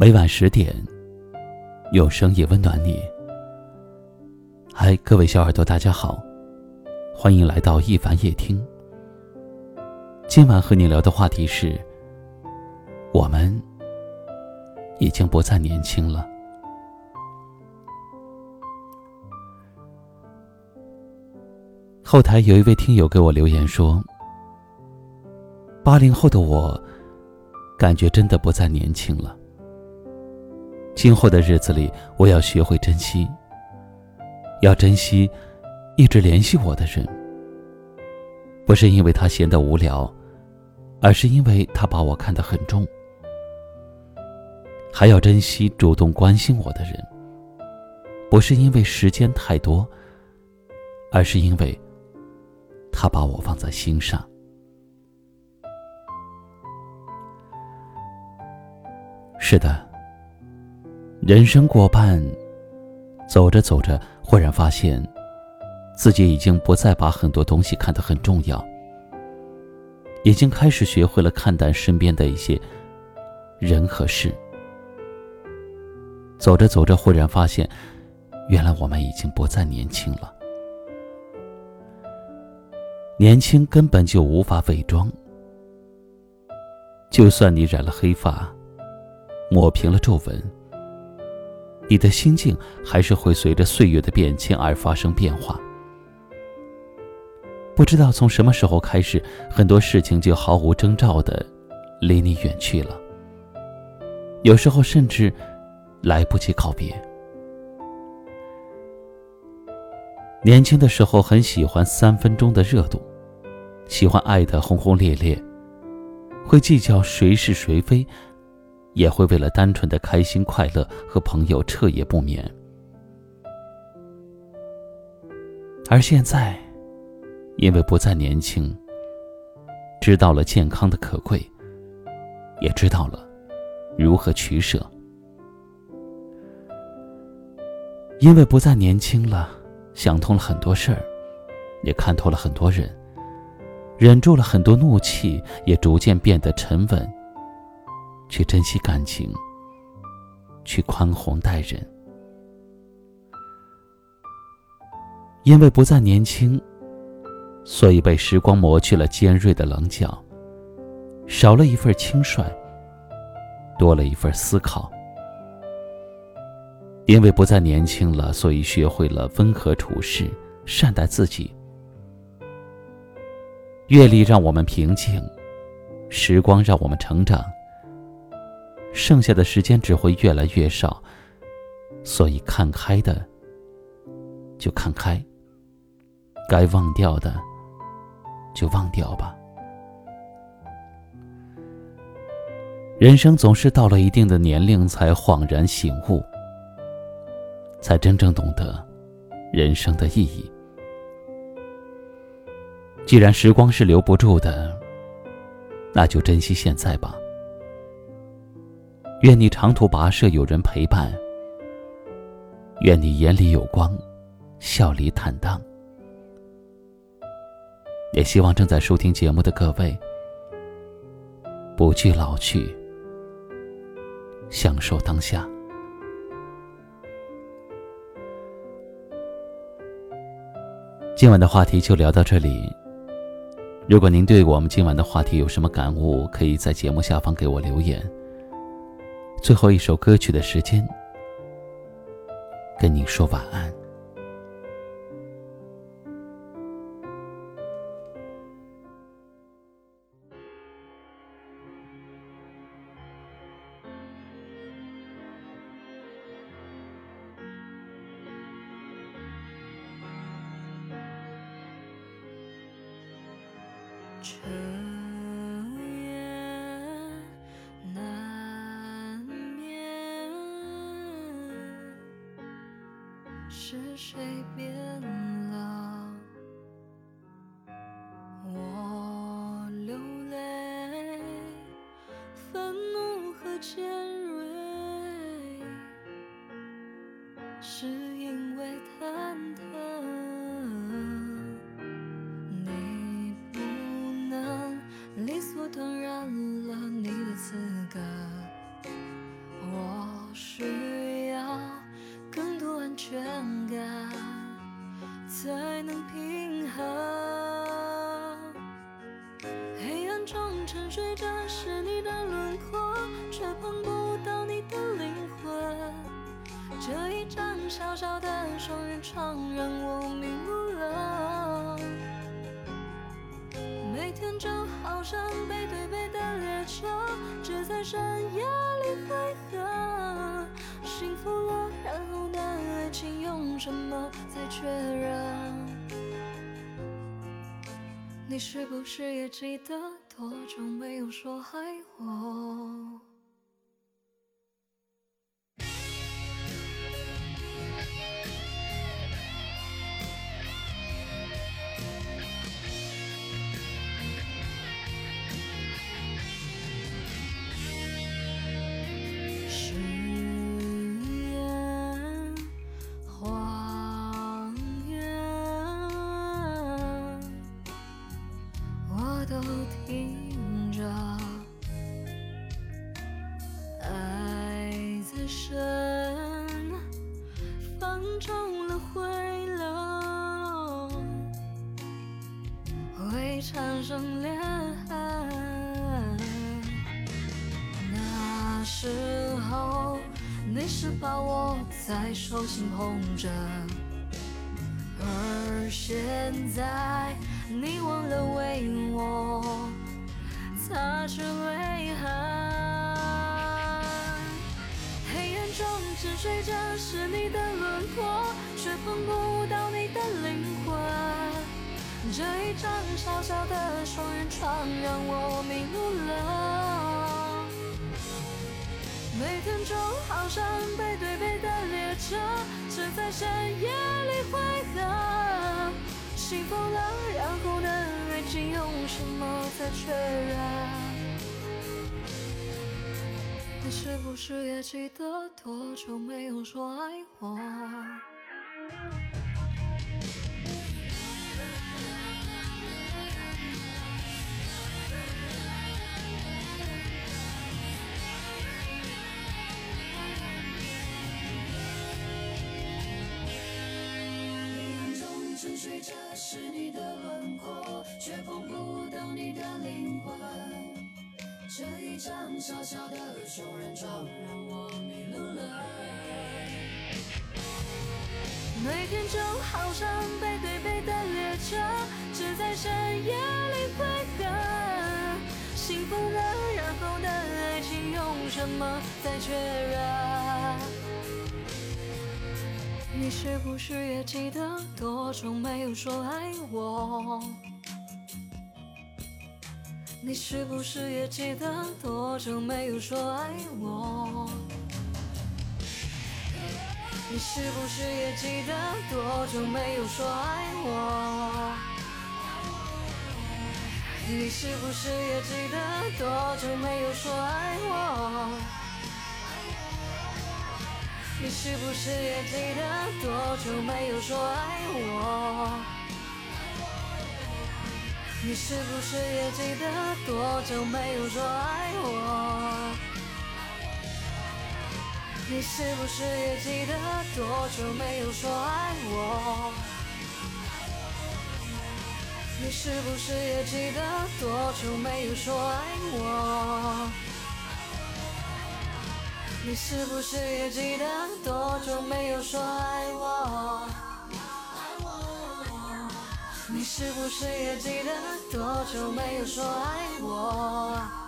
每晚十点，有声也温暖你。嗨，各位小耳朵，大家好，欢迎来到一凡夜听。今晚和你聊的话题是：我们已经不再年轻了。后台有一位听友给我留言说：“八零后的我，感觉真的不再年轻了。今后的日子里，我要学会珍惜，要珍惜一直联系我的人，不是因为他闲得无聊，而是因为他把我看得很重。还要珍惜主动关心我的人，不是因为时间太多，而是因为。”他把我放在心上。是的，人生过半，走着走着，忽然发现，自己已经不再把很多东西看得很重要，已经开始学会了看淡身边的一些人和事。走着走着，忽然发现，原来我们已经不再年轻了。年轻根本就无法伪装，就算你染了黑发，抹平了皱纹，你的心境还是会随着岁月的变迁而发生变化。不知道从什么时候开始，很多事情就毫无征兆的离你远去了，有时候甚至来不及告别。年轻的时候很喜欢三分钟的热度。喜欢爱的轰轰烈烈，会计较谁是谁非，也会为了单纯的开心快乐和朋友彻夜不眠。而现在，因为不再年轻，知道了健康的可贵，也知道了如何取舍。因为不再年轻了，想通了很多事儿，也看透了很多人。忍住了很多怒气，也逐渐变得沉稳。去珍惜感情，去宽宏待人。因为不再年轻，所以被时光磨去了尖锐的棱角，少了一份轻率，多了一份思考。因为不再年轻了，所以学会了温和处事，善待自己。阅历让我们平静，时光让我们成长。剩下的时间只会越来越少，所以看开的就看开，该忘掉的就忘掉吧。人生总是到了一定的年龄才恍然醒悟，才真正懂得人生的意义。既然时光是留不住的，那就珍惜现在吧。愿你长途跋涉有人陪伴，愿你眼里有光，笑里坦荡。也希望正在收听节目的各位，不惧老去，享受当下。今晚的话题就聊到这里。如果您对我们今晚的话题有什么感悟，可以在节目下方给我留言。最后一首歌曲的时间，跟你说晚安。是谁变了？沉睡着是你的轮廓，却碰不到你的灵魂。这一张小小的双人床让我迷路了。每天就好像背对背的列车，只在深夜里汇合。幸福了，然后的爱情用什么再确认？你是不是也记得多久没有说爱我？产生裂痕。那时候你是把我在手心捧着。而现在，你忘了为我擦去泪痕。黑暗中沉睡着是你的轮廓，却碰不到你的灵魂。这一张小小的双人床让我迷路了。每天就好像背对背的列车，只在深夜里汇合。幸福了，然后呢爱情用什么再确认？你是不是也记得多久没有说爱我？这是你的轮廓，却碰不到你的灵魂。这一张小小的双人床让我迷路了。每天就好像背对背的列车，只在深夜里汇合。幸福了，然后的爱情用什么再确认？你是不是也记得多久没有说爱我？你是不是也记得多久没有说爱我？你是不是也记得多久没有说爱我？你是不是也记得多久没有说爱我？你是不是也记得多久没有说爱我？你是不是也记得多久没有说爱我？你是不是也记得多久没有说爱我？你是不是也记得多久没有说爱我？你是不是也记得多久没有说爱我？你是不是也记得多久没有说爱我？